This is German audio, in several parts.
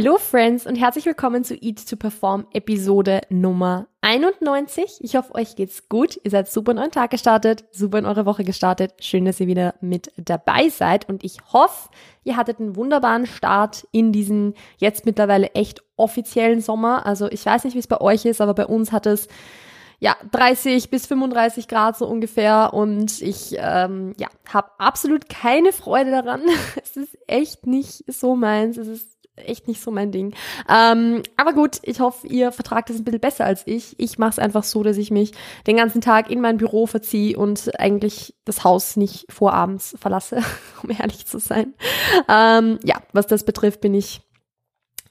Hello Friends und herzlich willkommen zu Eat to Perform Episode Nummer 91. Ich hoffe, euch geht's gut. Ihr seid super in euren Tag gestartet, super in eure Woche gestartet. Schön, dass ihr wieder mit dabei seid und ich hoffe, ihr hattet einen wunderbaren Start in diesen jetzt mittlerweile echt offiziellen Sommer. Also ich weiß nicht, wie es bei euch ist, aber bei uns hat es ja, 30 bis 35 Grad so ungefähr und ich ähm, ja, habe absolut keine Freude daran. es ist echt nicht so meins. Es ist echt nicht so mein Ding. Ähm, aber gut, ich hoffe, ihr vertragt es ein bisschen besser als ich. Ich mache es einfach so, dass ich mich den ganzen Tag in mein Büro verziehe und eigentlich das Haus nicht vorabends verlasse, um ehrlich zu sein. Ähm, ja, was das betrifft, bin ich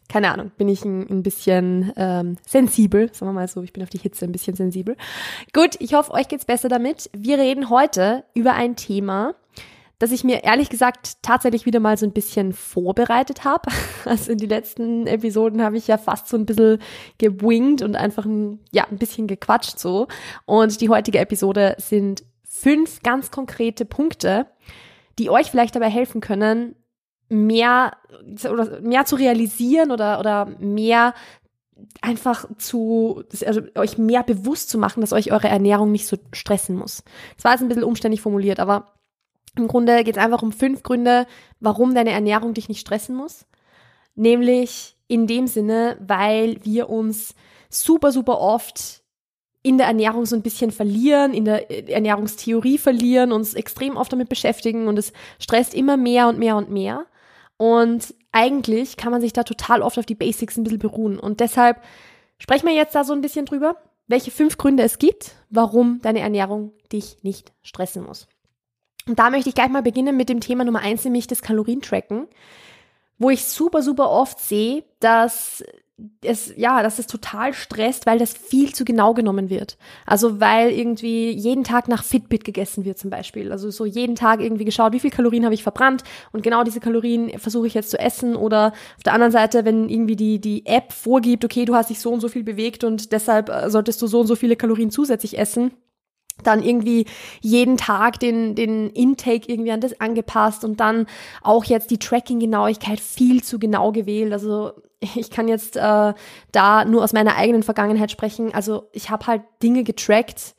keine Ahnung, bin ich ein, ein bisschen ähm, sensibel, sagen wir mal so, ich bin auf die Hitze ein bisschen sensibel. Gut, ich hoffe, euch geht's besser damit. Wir reden heute über ein Thema, dass ich mir ehrlich gesagt tatsächlich wieder mal so ein bisschen vorbereitet habe. Also in die letzten Episoden habe ich ja fast so ein bisschen gewingt und einfach ein, ja, ein bisschen gequatscht so. Und die heutige Episode sind fünf ganz konkrete Punkte, die euch vielleicht dabei helfen können, mehr oder mehr zu realisieren oder oder mehr einfach zu also euch mehr bewusst zu machen, dass euch eure Ernährung nicht so stressen muss. Das war jetzt ein bisschen umständlich formuliert, aber im Grunde geht es einfach um fünf Gründe, warum deine Ernährung dich nicht stressen muss. Nämlich in dem Sinne, weil wir uns super, super oft in der Ernährung so ein bisschen verlieren, in der Ernährungstheorie verlieren, uns extrem oft damit beschäftigen und es stresst immer mehr und mehr und mehr. Und eigentlich kann man sich da total oft auf die Basics ein bisschen beruhen. Und deshalb sprechen wir jetzt da so ein bisschen drüber, welche fünf Gründe es gibt, warum deine Ernährung dich nicht stressen muss. Und da möchte ich gleich mal beginnen mit dem Thema Nummer eins, nämlich das Kalorientracken, wo ich super, super oft sehe, dass es, ja, dass es total stresst, weil das viel zu genau genommen wird. Also weil irgendwie jeden Tag nach Fitbit gegessen wird zum Beispiel. Also so jeden Tag irgendwie geschaut, wie viel Kalorien habe ich verbrannt und genau diese Kalorien versuche ich jetzt zu essen. Oder auf der anderen Seite, wenn irgendwie die, die App vorgibt, okay, du hast dich so und so viel bewegt und deshalb äh, solltest du so und so viele Kalorien zusätzlich essen dann irgendwie jeden Tag den, den Intake irgendwie an das angepasst und dann auch jetzt die Tracking-Genauigkeit viel zu genau gewählt. Also ich kann jetzt äh, da nur aus meiner eigenen Vergangenheit sprechen. Also ich habe halt Dinge getrackt,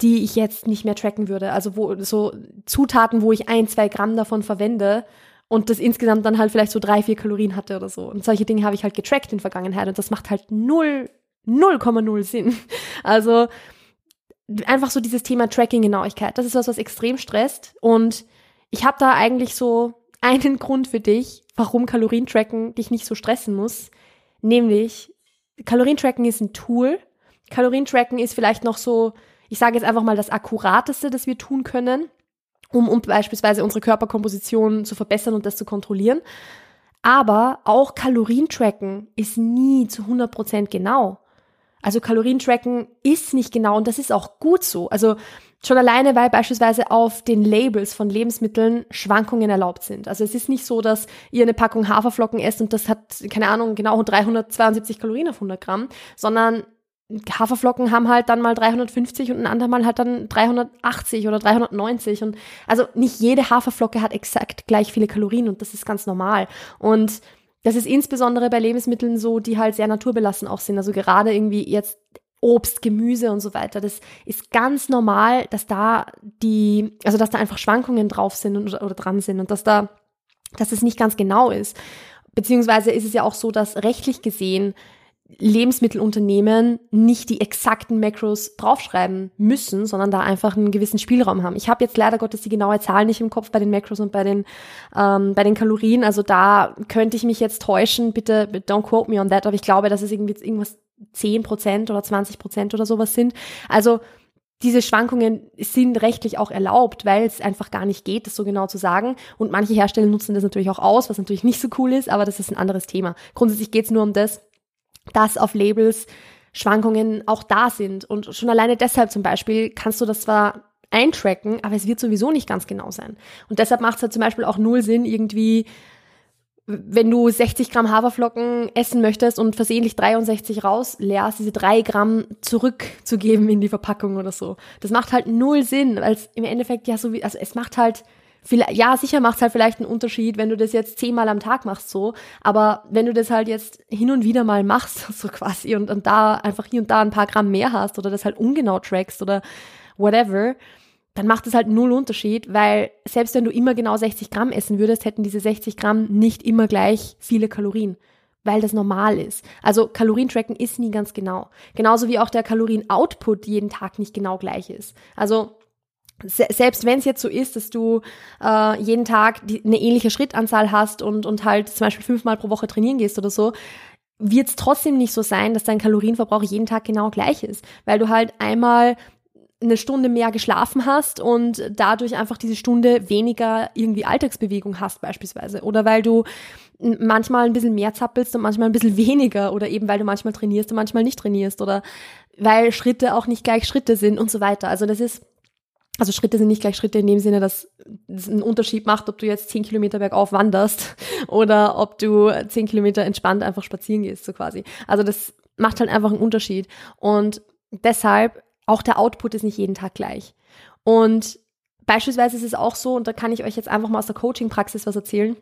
die ich jetzt nicht mehr tracken würde. Also wo so Zutaten, wo ich ein, zwei Gramm davon verwende und das insgesamt dann halt vielleicht so drei, vier Kalorien hatte oder so. Und solche Dinge habe ich halt getrackt in Vergangenheit und das macht halt null, 0,0 Sinn. Also einfach so dieses Thema Tracking-Genauigkeit. Das ist was, was extrem stresst. Und ich habe da eigentlich so einen Grund für dich, warum Kalorientracken dich nicht so stressen muss. Nämlich, Kalorientracken ist ein Tool. Kalorientracken ist vielleicht noch so, ich sage jetzt einfach mal das Akkurateste, das wir tun können, um, um beispielsweise unsere Körperkomposition zu verbessern und das zu kontrollieren. Aber auch Kalorientracken ist nie zu 100% genau. Also Kalorientracken ist nicht genau und das ist auch gut so. Also schon alleine, weil beispielsweise auf den Labels von Lebensmitteln Schwankungen erlaubt sind. Also es ist nicht so, dass ihr eine Packung Haferflocken esst und das hat, keine Ahnung, genau 372 Kalorien auf 100 Gramm, sondern Haferflocken haben halt dann mal 350 und ein andermal halt dann 380 oder 390 und also nicht jede Haferflocke hat exakt gleich viele Kalorien und das ist ganz normal. Und das ist insbesondere bei Lebensmitteln so, die halt sehr naturbelassen auch sind. Also gerade irgendwie jetzt Obst, Gemüse und so weiter. Das ist ganz normal, dass da die, also dass da einfach Schwankungen drauf sind und, oder dran sind und dass da, dass es nicht ganz genau ist. Beziehungsweise ist es ja auch so, dass rechtlich gesehen Lebensmittelunternehmen nicht die exakten Macros draufschreiben müssen, sondern da einfach einen gewissen Spielraum haben. Ich habe jetzt leider Gottes die genaue Zahl nicht im Kopf bei den Macros und bei den ähm, bei den Kalorien. Also da könnte ich mich jetzt täuschen. Bitte don't quote me on that. Aber ich glaube, dass es irgendwie irgendwas 10 Prozent oder 20 Prozent oder sowas sind. Also diese Schwankungen sind rechtlich auch erlaubt, weil es einfach gar nicht geht, das so genau zu sagen. Und manche Hersteller nutzen das natürlich auch aus, was natürlich nicht so cool ist, aber das ist ein anderes Thema. Grundsätzlich geht es nur um das, dass auf Labels Schwankungen auch da sind. Und schon alleine deshalb zum Beispiel kannst du das zwar eintracken, aber es wird sowieso nicht ganz genau sein. Und deshalb macht es halt zum Beispiel auch null Sinn, irgendwie, wenn du 60 Gramm Haferflocken essen möchtest und versehentlich 63 rausleerst, diese drei Gramm zurückzugeben in die Verpackung oder so. Das macht halt null Sinn, weil es im Endeffekt ja so wie, also es macht halt ja, sicher macht es halt vielleicht einen Unterschied, wenn du das jetzt zehnmal am Tag machst, so. Aber wenn du das halt jetzt hin und wieder mal machst, so quasi, und, und da einfach hier und da ein paar Gramm mehr hast oder das halt ungenau trackst oder whatever, dann macht es halt null Unterschied, weil selbst wenn du immer genau 60 Gramm essen würdest, hätten diese 60 Gramm nicht immer gleich viele Kalorien, weil das normal ist. Also Kalorientracken ist nie ganz genau. Genauso wie auch der Kalorien-Output jeden Tag nicht genau gleich ist. Also se selbst wenn es jetzt so ist, dass du äh, jeden Tag die, eine ähnliche Schrittanzahl hast und, und halt zum Beispiel fünfmal pro Woche trainieren gehst oder so, wird es trotzdem nicht so sein, dass dein Kalorienverbrauch jeden Tag genau gleich ist, weil du halt einmal eine Stunde mehr geschlafen hast und dadurch einfach diese Stunde weniger irgendwie Alltagsbewegung hast beispielsweise oder weil du manchmal ein bisschen mehr zappelst und manchmal ein bisschen weniger oder eben weil du manchmal trainierst und manchmal nicht trainierst oder weil Schritte auch nicht gleich Schritte sind und so weiter. Also das ist also Schritte sind nicht gleich Schritte in dem Sinne, dass es einen Unterschied macht, ob du jetzt zehn Kilometer bergauf wanderst oder ob du zehn Kilometer entspannt einfach spazieren gehst, so quasi. Also das macht halt einfach einen Unterschied. Und deshalb, auch der Output ist nicht jeden Tag gleich. Und beispielsweise ist es auch so, und da kann ich euch jetzt einfach mal aus der Coaching-Praxis was erzählen,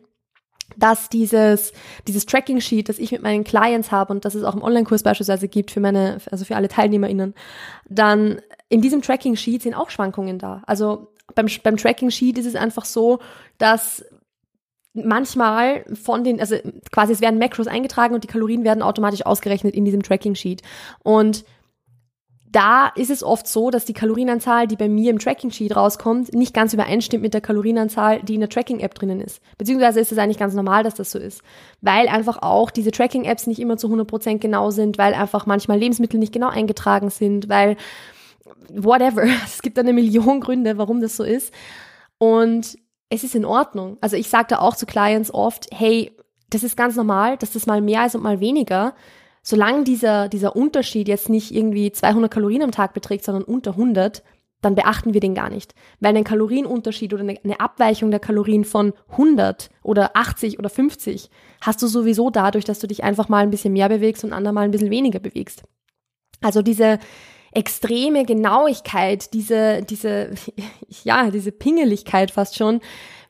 dass dieses, dieses Tracking-Sheet, das ich mit meinen Clients habe und das es auch im Online-Kurs beispielsweise gibt für meine, also für alle TeilnehmerInnen, dann in diesem Tracking-Sheet sind auch Schwankungen da. Also beim, beim Tracking-Sheet ist es einfach so, dass manchmal von den, also quasi es werden Macros eingetragen und die Kalorien werden automatisch ausgerechnet in diesem Tracking-Sheet. Und da ist es oft so, dass die Kalorienanzahl, die bei mir im Tracking-Sheet rauskommt, nicht ganz übereinstimmt mit der Kalorienanzahl, die in der Tracking-App drinnen ist. Beziehungsweise ist es eigentlich ganz normal, dass das so ist. Weil einfach auch diese Tracking-Apps nicht immer zu 100% genau sind, weil einfach manchmal Lebensmittel nicht genau eingetragen sind, weil whatever. Es gibt eine Million Gründe, warum das so ist. Und es ist in Ordnung. Also ich sage da auch zu Clients oft, hey, das ist ganz normal, dass das mal mehr ist und mal weniger solange dieser, dieser Unterschied jetzt nicht irgendwie 200 Kalorien am Tag beträgt, sondern unter 100, dann beachten wir den gar nicht. Weil ein Kalorienunterschied oder eine Abweichung der Kalorien von 100 oder 80 oder 50 hast du sowieso dadurch, dass du dich einfach mal ein bisschen mehr bewegst und andermal ein bisschen weniger bewegst. Also diese extreme Genauigkeit, diese, diese, ja, diese Pingeligkeit fast schon,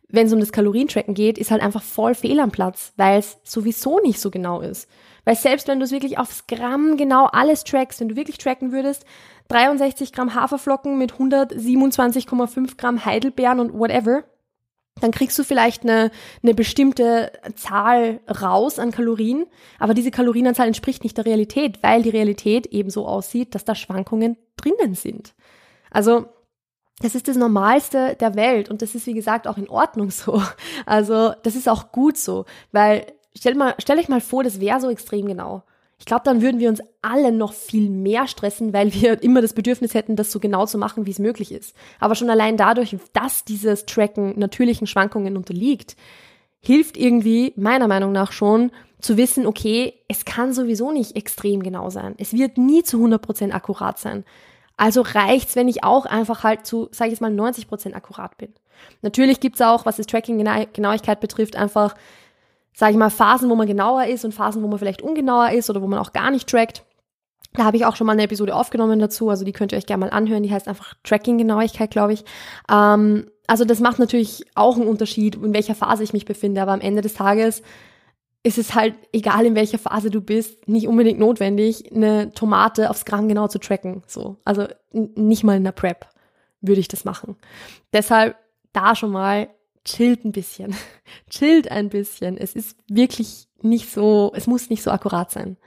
wenn es um das Kalorientracken geht, ist halt einfach voll fehl am Platz, weil es sowieso nicht so genau ist. Weil selbst wenn du es wirklich aufs Gramm genau alles trackst, wenn du wirklich tracken würdest, 63 Gramm Haferflocken mit 127,5 Gramm Heidelbeeren und whatever, dann kriegst du vielleicht eine, eine bestimmte Zahl raus an Kalorien, aber diese Kalorienanzahl entspricht nicht der Realität, weil die Realität eben so aussieht, dass da Schwankungen drinnen sind. Also das ist das Normalste der Welt und das ist, wie gesagt, auch in Ordnung so. Also das ist auch gut so, weil Stell, mal, stell euch mal vor, das wäre so extrem genau. Ich glaube, dann würden wir uns alle noch viel mehr stressen, weil wir immer das Bedürfnis hätten, das so genau zu machen, wie es möglich ist. Aber schon allein dadurch, dass dieses Tracken natürlichen Schwankungen unterliegt, hilft irgendwie meiner Meinung nach schon zu wissen, okay, es kann sowieso nicht extrem genau sein. Es wird nie zu 100% akkurat sein. Also reicht's, wenn ich auch einfach halt zu, sage ich jetzt mal, 90% akkurat bin. Natürlich gibt's auch, was das Tracking-Genauigkeit betrifft, einfach sage ich mal, Phasen, wo man genauer ist und Phasen, wo man vielleicht ungenauer ist oder wo man auch gar nicht trackt. Da habe ich auch schon mal eine Episode aufgenommen dazu, also die könnt ihr euch gerne mal anhören. Die heißt einfach Tracking-Genauigkeit, glaube ich. Ähm, also das macht natürlich auch einen Unterschied, in welcher Phase ich mich befinde, aber am Ende des Tages ist es halt, egal in welcher Phase du bist, nicht unbedingt notwendig, eine Tomate aufs Gramm genau zu tracken. So. Also nicht mal in der Prep würde ich das machen. Deshalb da schon mal chillt ein bisschen. chillt ein bisschen. Es ist wirklich nicht so, es muss nicht so akkurat sein.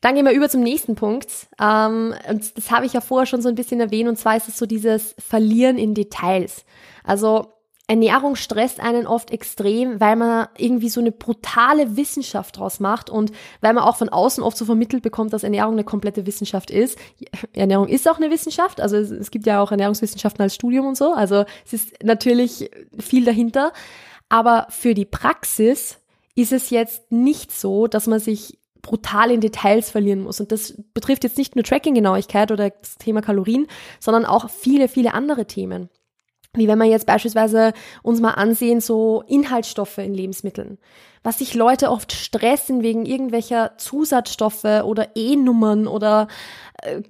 Dann gehen wir über zum nächsten Punkt. Ähm, und das habe ich ja vorher schon so ein bisschen erwähnt, und zwar ist es so dieses Verlieren in Details. Also Ernährung stresst einen oft extrem, weil man irgendwie so eine brutale Wissenschaft draus macht und weil man auch von außen oft so vermittelt bekommt, dass Ernährung eine komplette Wissenschaft ist. Ernährung ist auch eine Wissenschaft, also es, es gibt ja auch Ernährungswissenschaften als Studium und so, also es ist natürlich viel dahinter. Aber für die Praxis ist es jetzt nicht so, dass man sich brutal in Details verlieren muss. Und das betrifft jetzt nicht nur Tracking-Genauigkeit oder das Thema Kalorien, sondern auch viele, viele andere Themen. Wie wenn wir jetzt beispielsweise uns mal ansehen, so Inhaltsstoffe in Lebensmitteln. Was sich Leute oft stressen wegen irgendwelcher Zusatzstoffe oder E-Nummern oder äh,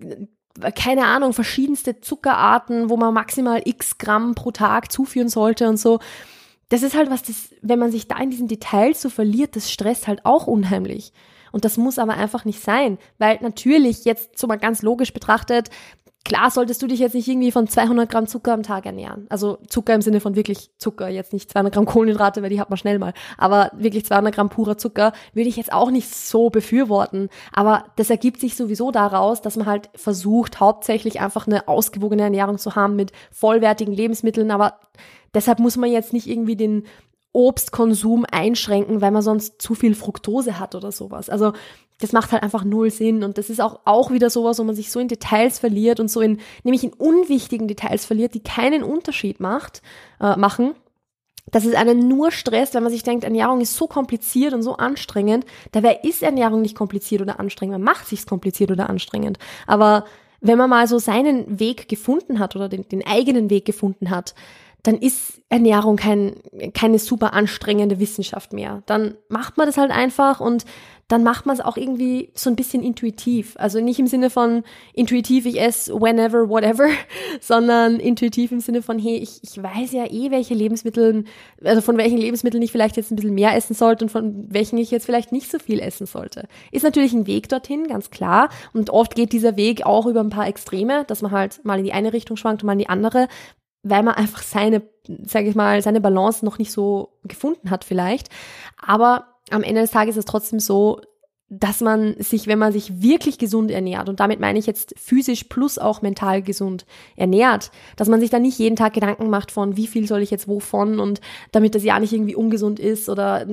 keine Ahnung, verschiedenste Zuckerarten, wo man maximal x Gramm pro Tag zuführen sollte und so. Das ist halt was, das, wenn man sich da in diesen Details so verliert, das stresst halt auch unheimlich. Und das muss aber einfach nicht sein, weil natürlich jetzt so mal ganz logisch betrachtet, Klar solltest du dich jetzt nicht irgendwie von 200 Gramm Zucker am Tag ernähren. Also Zucker im Sinne von wirklich Zucker, jetzt nicht 200 Gramm Kohlenhydrate, weil die hat man schnell mal. Aber wirklich 200 Gramm purer Zucker würde ich jetzt auch nicht so befürworten. Aber das ergibt sich sowieso daraus, dass man halt versucht, hauptsächlich einfach eine ausgewogene Ernährung zu haben mit vollwertigen Lebensmitteln. Aber deshalb muss man jetzt nicht irgendwie den Obstkonsum einschränken, weil man sonst zu viel Fructose hat oder sowas. Also das macht halt einfach null Sinn. Und das ist auch, auch wieder sowas, wo man sich so in Details verliert und so in, nämlich in unwichtigen Details verliert, die keinen Unterschied macht, äh, machen. Dass es einen nur stresst, wenn man sich denkt, Ernährung ist so kompliziert und so anstrengend. Dabei ist Ernährung nicht kompliziert oder anstrengend. Man macht sich's kompliziert oder anstrengend. Aber wenn man mal so seinen Weg gefunden hat oder den, den eigenen Weg gefunden hat, dann ist Ernährung kein, keine super anstrengende Wissenschaft mehr. Dann macht man das halt einfach und dann macht man es auch irgendwie so ein bisschen intuitiv. Also nicht im Sinne von intuitiv, ich esse whenever, whatever, sondern intuitiv im Sinne von, hey, ich, ich weiß ja eh, welche Lebensmittel, also von welchen Lebensmitteln ich vielleicht jetzt ein bisschen mehr essen sollte und von welchen ich jetzt vielleicht nicht so viel essen sollte. Ist natürlich ein Weg dorthin, ganz klar. Und oft geht dieser Weg auch über ein paar Extreme, dass man halt mal in die eine Richtung schwankt und mal in die andere, weil man einfach seine, sage ich mal, seine Balance noch nicht so gefunden hat vielleicht. Aber am Ende des Tages ist es trotzdem so, dass man sich, wenn man sich wirklich gesund ernährt, und damit meine ich jetzt physisch plus auch mental gesund ernährt, dass man sich da nicht jeden Tag Gedanken macht von, wie viel soll ich jetzt wovon und damit das ja nicht irgendwie ungesund ist oder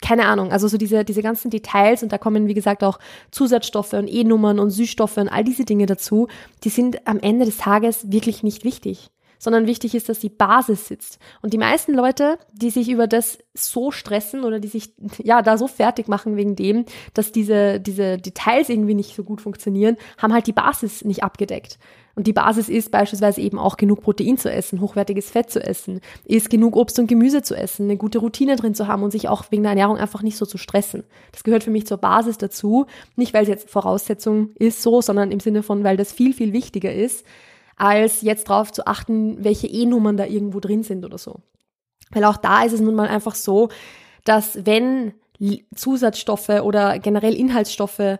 keine Ahnung. Also so diese, diese ganzen Details und da kommen, wie gesagt, auch Zusatzstoffe und E-Nummern und Süßstoffe und all diese Dinge dazu, die sind am Ende des Tages wirklich nicht wichtig sondern wichtig ist, dass die Basis sitzt. Und die meisten Leute, die sich über das so stressen oder die sich ja da so fertig machen wegen dem, dass diese, diese Details irgendwie nicht so gut funktionieren, haben halt die Basis nicht abgedeckt. Und die Basis ist beispielsweise eben auch genug Protein zu essen, hochwertiges Fett zu essen, ist genug Obst und Gemüse zu essen, eine gute Routine drin zu haben und sich auch wegen der Ernährung einfach nicht so zu stressen. Das gehört für mich zur Basis dazu. Nicht, weil es jetzt Voraussetzung ist so, sondern im Sinne von, weil das viel, viel wichtiger ist, als jetzt darauf zu achten, welche E-Nummern da irgendwo drin sind oder so. Weil auch da ist es nun mal einfach so, dass wenn Zusatzstoffe oder generell Inhaltsstoffe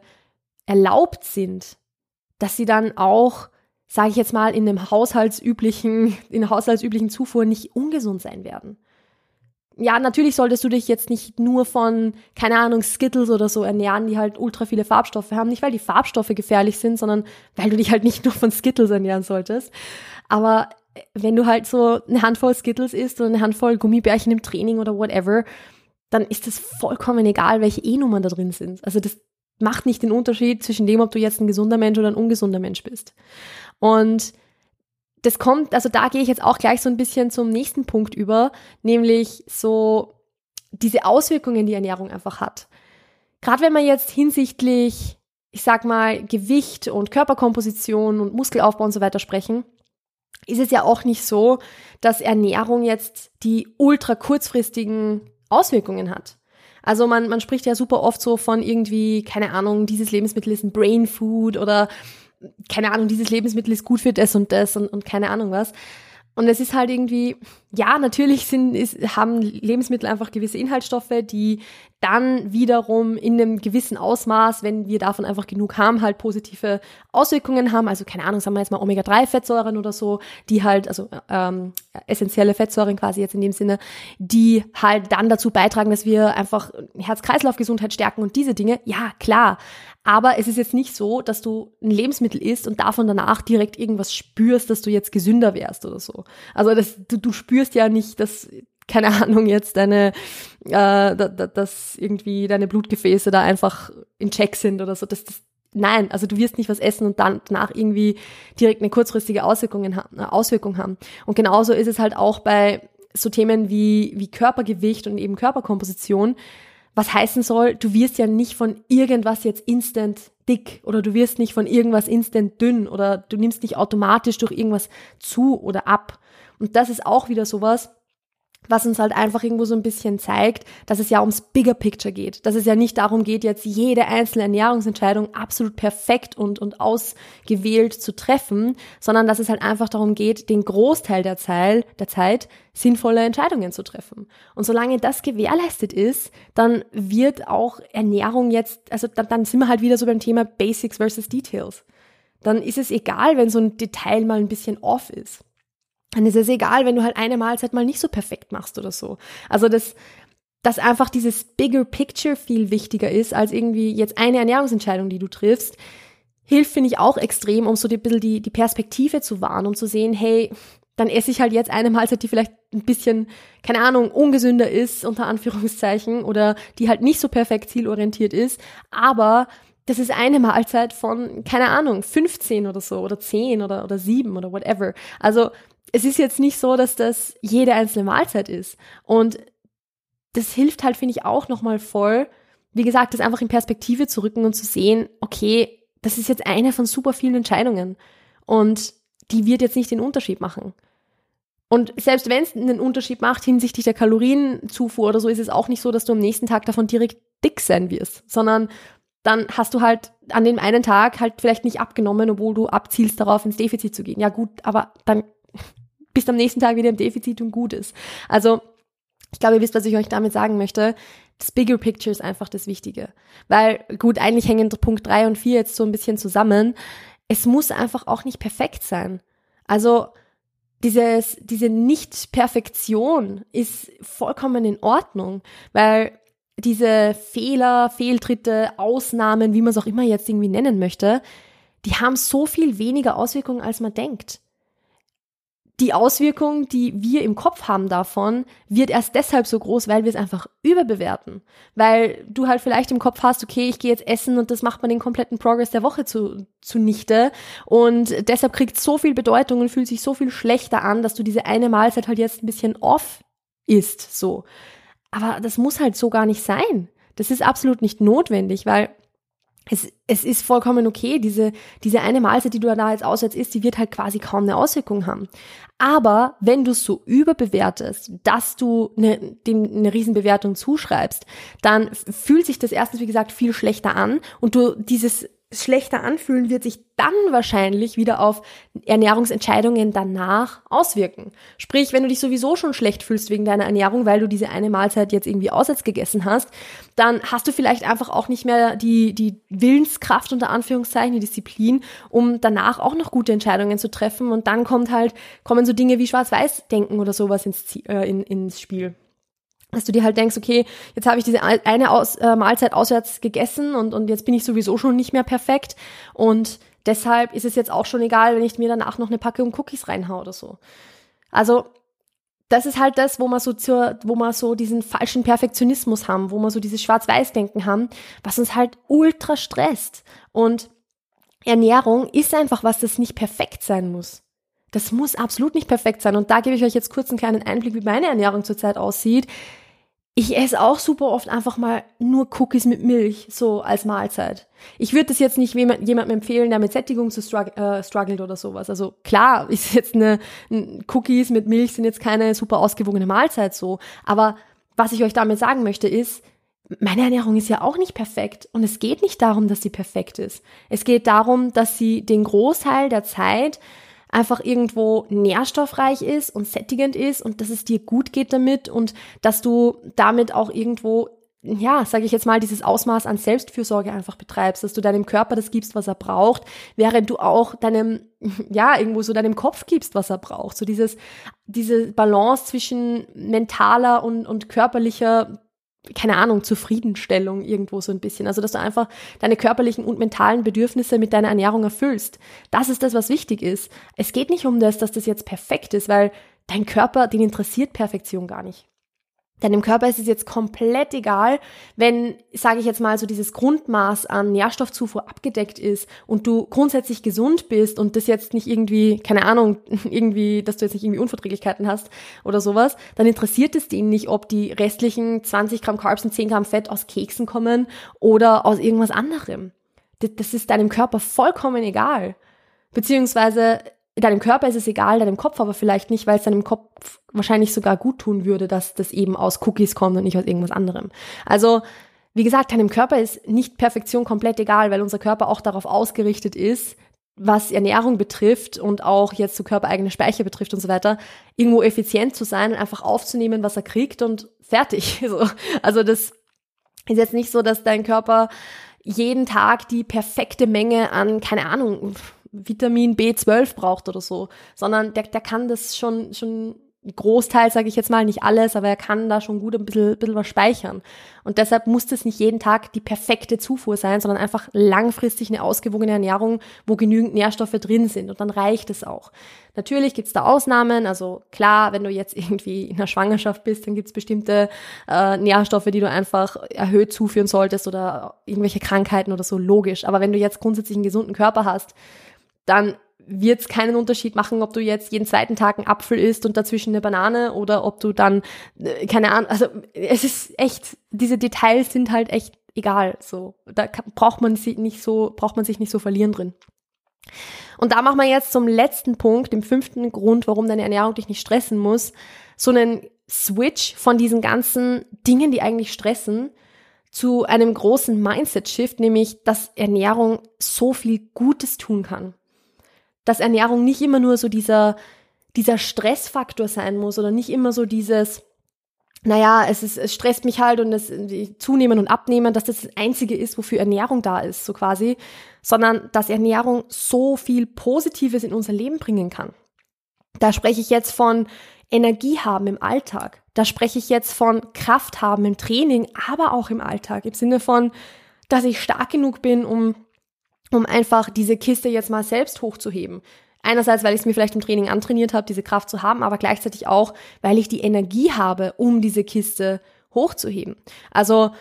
erlaubt sind, dass sie dann auch, sage ich jetzt mal, in einem haushaltsüblichen, in haushaltsüblichen Zufuhr nicht ungesund sein werden ja, natürlich solltest du dich jetzt nicht nur von, keine Ahnung, Skittles oder so ernähren, die halt ultra viele Farbstoffe haben. Nicht, weil die Farbstoffe gefährlich sind, sondern weil du dich halt nicht nur von Skittles ernähren solltest. Aber wenn du halt so eine Handvoll Skittles isst oder eine Handvoll Gummibärchen im Training oder whatever, dann ist das vollkommen egal, welche E-Nummern da drin sind. Also das macht nicht den Unterschied zwischen dem, ob du jetzt ein gesunder Mensch oder ein ungesunder Mensch bist. Und das kommt, also da gehe ich jetzt auch gleich so ein bisschen zum nächsten Punkt über, nämlich so diese Auswirkungen, die Ernährung einfach hat. Gerade wenn man jetzt hinsichtlich, ich sag mal, Gewicht und Körperkomposition und Muskelaufbau und so weiter sprechen, ist es ja auch nicht so, dass Ernährung jetzt die ultra kurzfristigen Auswirkungen hat. Also man, man spricht ja super oft so von irgendwie, keine Ahnung, dieses Lebensmittel ist ein Brain Food oder keine Ahnung, dieses Lebensmittel ist gut für das und das und, und keine Ahnung was. Und es ist halt irgendwie, ja, natürlich sind, ist, haben Lebensmittel einfach gewisse Inhaltsstoffe, die dann wiederum in einem gewissen Ausmaß, wenn wir davon einfach genug haben, halt positive Auswirkungen haben. Also keine Ahnung, sagen wir jetzt mal Omega-3-Fettsäuren oder so, die halt, also ähm, essentielle Fettsäuren quasi jetzt in dem Sinne, die halt dann dazu beitragen, dass wir einfach Herz-Kreislauf-Gesundheit stärken und diese Dinge. Ja, klar. Aber es ist jetzt nicht so, dass du ein Lebensmittel isst und davon danach direkt irgendwas spürst, dass du jetzt gesünder wärst oder so. Also das, du, du spürst ja nicht, dass keine Ahnung, jetzt deine, äh, dass irgendwie deine Blutgefäße da einfach in Check sind oder so. Das, das, nein, also du wirst nicht was essen und dann danach irgendwie direkt eine kurzfristige Auswirkung, Auswirkung haben. Und genauso ist es halt auch bei so Themen wie, wie Körpergewicht und eben Körperkomposition. Was heißen soll, du wirst ja nicht von irgendwas jetzt instant dick oder du wirst nicht von irgendwas instant dünn oder du nimmst nicht automatisch durch irgendwas zu oder ab. Und das ist auch wieder sowas, was uns halt einfach irgendwo so ein bisschen zeigt, dass es ja ums Bigger Picture geht. Dass es ja nicht darum geht, jetzt jede einzelne Ernährungsentscheidung absolut perfekt und, und ausgewählt zu treffen, sondern dass es halt einfach darum geht, den Großteil der Zeit, der Zeit sinnvolle Entscheidungen zu treffen. Und solange das gewährleistet ist, dann wird auch Ernährung jetzt, also dann, dann sind wir halt wieder so beim Thema Basics versus Details. Dann ist es egal, wenn so ein Detail mal ein bisschen off ist dann ist es egal, wenn du halt eine Mahlzeit mal nicht so perfekt machst oder so. Also das, dass einfach dieses bigger picture viel wichtiger ist als irgendwie jetzt eine Ernährungsentscheidung, die du triffst, hilft, finde ich, auch extrem, um so ein bisschen die, die Perspektive zu wahren, um zu sehen, hey, dann esse ich halt jetzt eine Mahlzeit, die vielleicht ein bisschen, keine Ahnung, ungesünder ist, unter Anführungszeichen, oder die halt nicht so perfekt zielorientiert ist, aber das ist eine Mahlzeit von, keine Ahnung, 15 oder so, oder 10 oder, oder 7 oder whatever. Also es ist jetzt nicht so, dass das jede einzelne Mahlzeit ist. Und das hilft halt, finde ich, auch nochmal voll, wie gesagt, das einfach in Perspektive zu rücken und zu sehen, okay, das ist jetzt eine von super vielen Entscheidungen. Und die wird jetzt nicht den Unterschied machen. Und selbst wenn es einen Unterschied macht hinsichtlich der Kalorienzufuhr oder so, ist es auch nicht so, dass du am nächsten Tag davon direkt dick sein wirst, sondern dann hast du halt an dem einen Tag halt vielleicht nicht abgenommen, obwohl du abzielst darauf, ins Defizit zu gehen. Ja gut, aber dann bist am nächsten Tag wieder im Defizit und gut ist. Also, ich glaube, ihr wisst, was ich euch damit sagen möchte. Das Bigger Picture ist einfach das Wichtige. Weil, gut, eigentlich hängen Punkt drei und vier jetzt so ein bisschen zusammen. Es muss einfach auch nicht perfekt sein. Also, dieses, diese Nicht-Perfektion ist vollkommen in Ordnung, weil diese Fehler, Fehltritte, Ausnahmen, wie man es auch immer jetzt irgendwie nennen möchte, die haben so viel weniger Auswirkungen, als man denkt die Auswirkung, die wir im Kopf haben davon, wird erst deshalb so groß, weil wir es einfach überbewerten. Weil du halt vielleicht im Kopf hast, okay, ich gehe jetzt essen und das macht man den kompletten Progress der Woche zu, zunichte. Und deshalb kriegt so viel Bedeutung und fühlt sich so viel schlechter an, dass du diese eine Mahlzeit halt jetzt ein bisschen off isst, so. Aber das muss halt so gar nicht sein. Das ist absolut nicht notwendig, weil es, es ist vollkommen okay, diese, diese eine Mahlzeit, die du da jetzt auswärts isst, die wird halt quasi kaum eine Auswirkung haben. Aber wenn du es so überbewertest, dass du eine, dem eine Riesenbewertung zuschreibst, dann fühlt sich das erstens, wie gesagt, viel schlechter an und du dieses schlechter anfühlen wird sich dann wahrscheinlich wieder auf Ernährungsentscheidungen danach auswirken. Sprich, wenn du dich sowieso schon schlecht fühlst wegen deiner Ernährung, weil du diese eine Mahlzeit jetzt irgendwie auswärts gegessen hast, dann hast du vielleicht einfach auch nicht mehr die, die Willenskraft unter Anführungszeichen, die Disziplin, um danach auch noch gute Entscheidungen zu treffen und dann kommt halt, kommen so Dinge wie Schwarz-Weiß-Denken oder sowas ins, äh, in, ins Spiel dass du dir halt denkst, okay, jetzt habe ich diese eine Aus, äh, Mahlzeit auswärts gegessen und, und jetzt bin ich sowieso schon nicht mehr perfekt und deshalb ist es jetzt auch schon egal, wenn ich mir danach noch eine Packung Cookies reinhau oder so. Also das ist halt das, wo man so zur, wo man so diesen falschen Perfektionismus haben, wo man so dieses Schwarz-Weiß-Denken haben, was uns halt ultra stresst. Und Ernährung ist einfach was, das nicht perfekt sein muss. Das muss absolut nicht perfekt sein. Und da gebe ich euch jetzt kurz einen kleinen Einblick, wie meine Ernährung zurzeit aussieht ich esse auch super oft einfach mal nur Cookies mit Milch, so als Mahlzeit. Ich würde das jetzt nicht jemandem empfehlen, der mit Sättigung zu strugg äh, struggelt oder sowas. Also klar, ist jetzt eine Cookies mit Milch sind jetzt keine super ausgewogene Mahlzeit so. Aber was ich euch damit sagen möchte ist, meine Ernährung ist ja auch nicht perfekt und es geht nicht darum, dass sie perfekt ist. Es geht darum, dass sie den Großteil der Zeit einfach irgendwo nährstoffreich ist und sättigend ist und dass es dir gut geht damit und dass du damit auch irgendwo ja, sage ich jetzt mal, dieses Ausmaß an Selbstfürsorge einfach betreibst, dass du deinem Körper das gibst, was er braucht, während du auch deinem, ja, irgendwo so deinem Kopf gibst, was er braucht. So dieses, diese Balance zwischen mentaler und, und körperlicher keine Ahnung, Zufriedenstellung irgendwo so ein bisschen. Also, dass du einfach deine körperlichen und mentalen Bedürfnisse mit deiner Ernährung erfüllst. Das ist das, was wichtig ist. Es geht nicht um das, dass das jetzt perfekt ist, weil dein Körper, den interessiert Perfektion gar nicht. Deinem Körper ist es jetzt komplett egal, wenn, sage ich jetzt mal, so dieses Grundmaß an Nährstoffzufuhr abgedeckt ist und du grundsätzlich gesund bist und das jetzt nicht irgendwie, keine Ahnung, irgendwie, dass du jetzt nicht irgendwie Unverträglichkeiten hast oder sowas, dann interessiert es den nicht, ob die restlichen 20 Gramm Carbs und 10 Gramm Fett aus Keksen kommen oder aus irgendwas anderem. Das ist deinem Körper vollkommen egal. Beziehungsweise deinem Körper ist es egal, deinem Kopf aber vielleicht nicht, weil es deinem Kopf wahrscheinlich sogar gut tun würde, dass das eben aus Cookies kommt und nicht aus irgendwas anderem. Also, wie gesagt, deinem Körper ist nicht Perfektion komplett egal, weil unser Körper auch darauf ausgerichtet ist, was Ernährung betrifft und auch jetzt so körpereigene Speicher betrifft und so weiter, irgendwo effizient zu sein und einfach aufzunehmen, was er kriegt und fertig. Also das ist jetzt nicht so, dass dein Körper jeden Tag die perfekte Menge an, keine Ahnung, Vitamin B12 braucht oder so, sondern der, der kann das schon, schon Großteil, sage ich jetzt mal, nicht alles, aber er kann da schon gut ein bisschen, bisschen was speichern. Und deshalb muss das nicht jeden Tag die perfekte Zufuhr sein, sondern einfach langfristig eine ausgewogene Ernährung, wo genügend Nährstoffe drin sind. Und dann reicht es auch. Natürlich gibt's da Ausnahmen. Also klar, wenn du jetzt irgendwie in der Schwangerschaft bist, dann gibt's bestimmte äh, Nährstoffe, die du einfach erhöht zuführen solltest oder irgendwelche Krankheiten oder so, logisch. Aber wenn du jetzt grundsätzlich einen gesunden Körper hast, dann wird es keinen Unterschied machen, ob du jetzt jeden zweiten Tag einen Apfel isst und dazwischen eine Banane oder ob du dann, äh, keine Ahnung, also es ist echt, diese Details sind halt echt egal. So, da braucht man sich nicht so, braucht man sich nicht so verlieren drin. Und da machen wir jetzt zum letzten Punkt, dem fünften Grund, warum deine Ernährung dich nicht stressen muss, so einen Switch von diesen ganzen Dingen, die eigentlich stressen, zu einem großen Mindset-Shift, nämlich, dass Ernährung so viel Gutes tun kann dass Ernährung nicht immer nur so dieser, dieser Stressfaktor sein muss oder nicht immer so dieses, naja, es, ist, es stresst mich halt und es zunehmen und abnehmen, dass das das Einzige ist, wofür Ernährung da ist, so quasi, sondern dass Ernährung so viel Positives in unser Leben bringen kann. Da spreche ich jetzt von Energie haben im Alltag. Da spreche ich jetzt von Kraft haben im Training, aber auch im Alltag, im Sinne von, dass ich stark genug bin, um um einfach diese Kiste jetzt mal selbst hochzuheben. Einerseits, weil ich es mir vielleicht im Training antrainiert habe, diese Kraft zu haben, aber gleichzeitig auch, weil ich die Energie habe, um diese Kiste hochzuheben. Also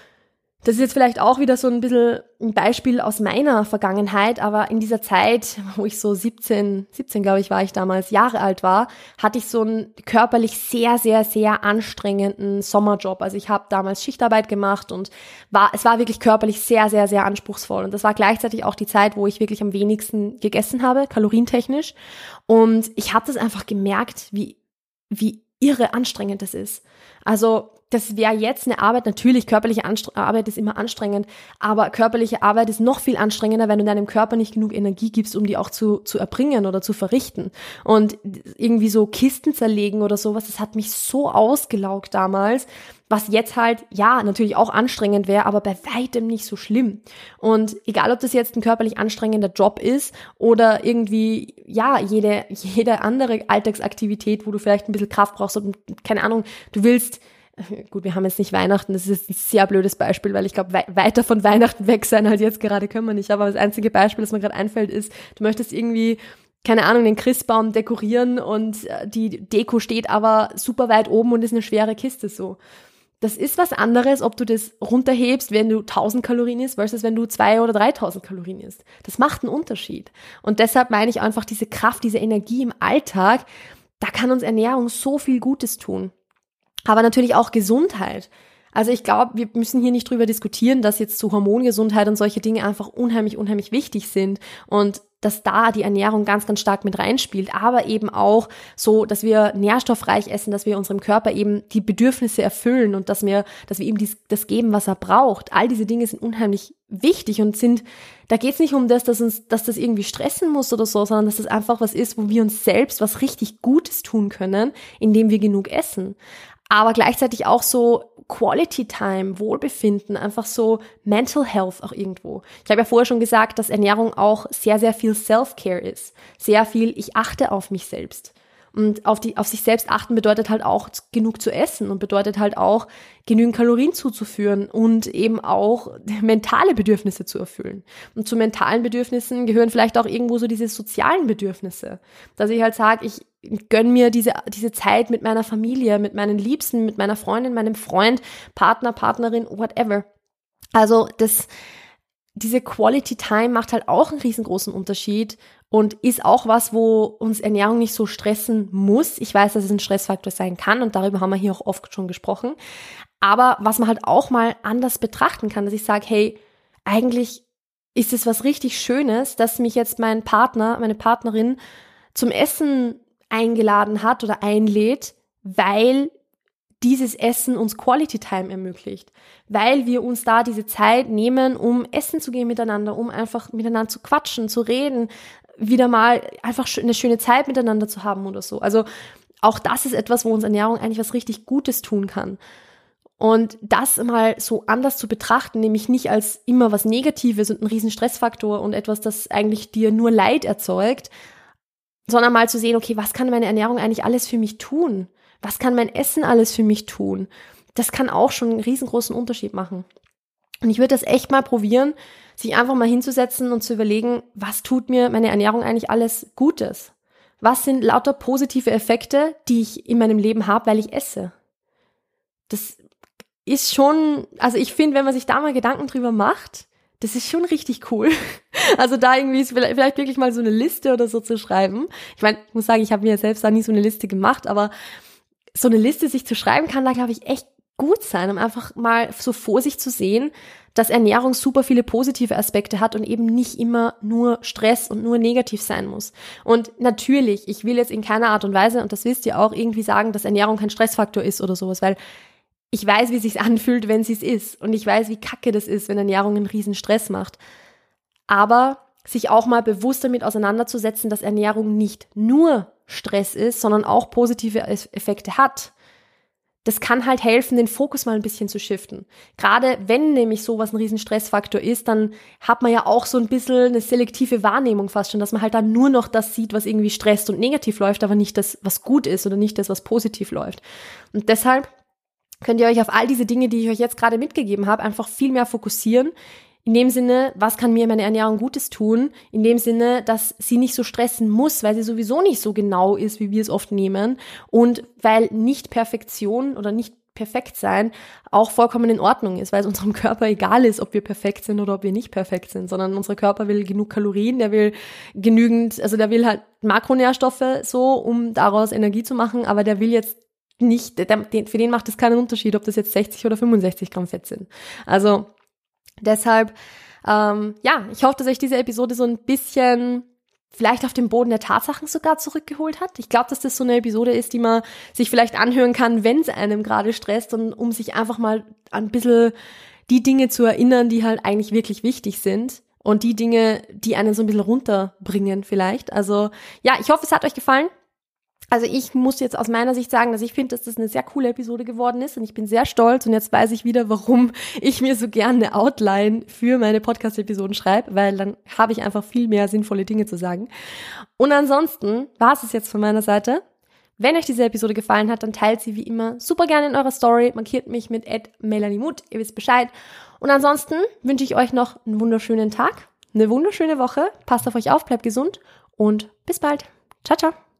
das ist jetzt vielleicht auch wieder so ein bisschen ein Beispiel aus meiner Vergangenheit, aber in dieser Zeit, wo ich so 17, 17 glaube ich war ich damals, Jahre alt war, hatte ich so einen körperlich sehr, sehr, sehr anstrengenden Sommerjob. Also ich habe damals Schichtarbeit gemacht und war, es war wirklich körperlich sehr, sehr, sehr anspruchsvoll. Und das war gleichzeitig auch die Zeit, wo ich wirklich am wenigsten gegessen habe, kalorientechnisch. Und ich habe das einfach gemerkt, wie, wie irre anstrengend das ist. Also das wäre jetzt eine Arbeit, natürlich körperliche Anstre Arbeit ist immer anstrengend, aber körperliche Arbeit ist noch viel anstrengender, wenn du deinem Körper nicht genug Energie gibst, um die auch zu, zu erbringen oder zu verrichten. Und irgendwie so Kisten zerlegen oder sowas, das hat mich so ausgelaugt damals, was jetzt halt, ja, natürlich auch anstrengend wäre, aber bei weitem nicht so schlimm. Und egal, ob das jetzt ein körperlich anstrengender Job ist oder irgendwie, ja, jede, jede andere Alltagsaktivität, wo du vielleicht ein bisschen Kraft brauchst und keine Ahnung, du willst gut, wir haben jetzt nicht Weihnachten, das ist ein sehr blödes Beispiel, weil ich glaube, we weiter von Weihnachten weg sein halt jetzt gerade können wir nicht. Aber das einzige Beispiel, das mir gerade einfällt, ist, du möchtest irgendwie keine Ahnung, den Christbaum dekorieren und äh, die Deko steht aber super weit oben und ist eine schwere Kiste so. Das ist was anderes, ob du das runterhebst, wenn du 1000 Kalorien isst, versus wenn du 2 oder 3000 Kalorien isst. Das macht einen Unterschied. Und deshalb meine ich einfach diese Kraft, diese Energie im Alltag, da kann uns Ernährung so viel Gutes tun aber natürlich auch Gesundheit. Also ich glaube, wir müssen hier nicht drüber diskutieren, dass jetzt zu Hormongesundheit und solche Dinge einfach unheimlich, unheimlich wichtig sind und dass da die Ernährung ganz, ganz stark mit reinspielt, aber eben auch so, dass wir nährstoffreich essen, dass wir unserem Körper eben die Bedürfnisse erfüllen und dass wir, dass wir ihm dies, das geben, was er braucht. All diese Dinge sind unheimlich wichtig und sind, da geht es nicht um das, dass uns, dass das irgendwie stressen muss oder so, sondern dass das einfach was ist, wo wir uns selbst was richtig Gutes tun können, indem wir genug essen aber gleichzeitig auch so Quality Time, Wohlbefinden, einfach so Mental Health auch irgendwo. Ich habe ja vorher schon gesagt, dass Ernährung auch sehr, sehr viel Self-Care ist. Sehr viel, ich achte auf mich selbst. Und auf, die, auf sich selbst achten bedeutet halt auch genug zu essen und bedeutet halt auch genügend Kalorien zuzuführen und eben auch mentale Bedürfnisse zu erfüllen. Und zu mentalen Bedürfnissen gehören vielleicht auch irgendwo so diese sozialen Bedürfnisse. Dass ich halt sage, ich gönn mir diese, diese Zeit mit meiner Familie, mit meinen Liebsten, mit meiner Freundin, meinem Freund, Partner, Partnerin, whatever. Also das, diese Quality Time macht halt auch einen riesengroßen Unterschied und ist auch was, wo uns Ernährung nicht so stressen muss. Ich weiß, dass es ein Stressfaktor sein kann und darüber haben wir hier auch oft schon gesprochen. Aber was man halt auch mal anders betrachten kann, dass ich sage, hey, eigentlich ist es was richtig Schönes, dass mich jetzt mein Partner, meine Partnerin zum Essen eingeladen hat oder einlädt, weil dieses Essen uns Quality Time ermöglicht, weil wir uns da diese Zeit nehmen, um essen zu gehen miteinander, um einfach miteinander zu quatschen, zu reden, wieder mal einfach eine schöne Zeit miteinander zu haben oder so. Also auch das ist etwas, wo uns Ernährung eigentlich was richtig Gutes tun kann. Und das mal so anders zu betrachten, nämlich nicht als immer was Negatives und ein riesen Stressfaktor und etwas, das eigentlich dir nur Leid erzeugt, sondern mal zu sehen, okay, was kann meine Ernährung eigentlich alles für mich tun? Was kann mein Essen alles für mich tun? Das kann auch schon einen riesengroßen Unterschied machen. Und ich würde das echt mal probieren, sich einfach mal hinzusetzen und zu überlegen, was tut mir meine Ernährung eigentlich alles Gutes? Was sind lauter positive Effekte, die ich in meinem Leben habe, weil ich esse? Das ist schon, also ich finde, wenn man sich da mal Gedanken drüber macht, das ist schon richtig cool. Also da irgendwie ist vielleicht wirklich mal so eine Liste oder so zu schreiben. Ich meine, ich muss sagen, ich habe mir selbst da nie so eine Liste gemacht, aber so eine Liste sich zu schreiben kann da, glaube ich, echt gut sein, um einfach mal so vor sich zu sehen, dass Ernährung super viele positive Aspekte hat und eben nicht immer nur Stress und nur negativ sein muss. Und natürlich, ich will jetzt in keiner Art und Weise, und das wisst ihr auch, irgendwie sagen, dass Ernährung kein Stressfaktor ist oder sowas, weil ich weiß, wie es sich anfühlt, wenn sie es ist. Und ich weiß, wie kacke das ist, wenn Ernährung einen riesen Stress macht. Aber sich auch mal bewusst damit auseinanderzusetzen, dass Ernährung nicht nur Stress ist, sondern auch positive Effekte hat das kann halt helfen, den Fokus mal ein bisschen zu shiften. Gerade wenn nämlich sowas ein riesen Stressfaktor ist, dann hat man ja auch so ein bisschen eine selektive Wahrnehmung fast schon, dass man halt dann nur noch das sieht, was irgendwie stresst und negativ läuft, aber nicht das, was gut ist oder nicht das, was positiv läuft. Und deshalb könnt ihr euch auf all diese Dinge, die ich euch jetzt gerade mitgegeben habe, einfach viel mehr fokussieren, in dem Sinne, was kann mir meine Ernährung Gutes tun? In dem Sinne, dass sie nicht so stressen muss, weil sie sowieso nicht so genau ist, wie wir es oft nehmen. Und weil nicht Perfektion oder nicht perfekt sein auch vollkommen in Ordnung ist, weil es unserem Körper egal ist, ob wir perfekt sind oder ob wir nicht perfekt sind, sondern unser Körper will genug Kalorien, der will genügend, also der will halt Makronährstoffe so, um daraus Energie zu machen, aber der will jetzt nicht, der, für den macht es keinen Unterschied, ob das jetzt 60 oder 65 Gramm Fett sind. Also Deshalb, ähm, ja, ich hoffe, dass euch diese Episode so ein bisschen vielleicht auf den Boden der Tatsachen sogar zurückgeholt hat. Ich glaube, dass das so eine Episode ist, die man sich vielleicht anhören kann, wenn es einem gerade stresst und um sich einfach mal ein bisschen die Dinge zu erinnern, die halt eigentlich wirklich wichtig sind und die Dinge, die einen so ein bisschen runterbringen vielleicht. Also ja, ich hoffe, es hat euch gefallen. Also ich muss jetzt aus meiner Sicht sagen, dass ich finde, dass das eine sehr coole Episode geworden ist und ich bin sehr stolz und jetzt weiß ich wieder, warum ich mir so gerne eine Outline für meine Podcast-Episoden schreibe, weil dann habe ich einfach viel mehr sinnvolle Dinge zu sagen. Und ansonsten war es jetzt von meiner Seite. Wenn euch diese Episode gefallen hat, dann teilt sie wie immer super gerne in eurer Story, markiert mich mit @melaniemut, ihr wisst Bescheid. Und ansonsten wünsche ich euch noch einen wunderschönen Tag, eine wunderschöne Woche, passt auf euch auf, bleibt gesund und bis bald. Ciao, ciao.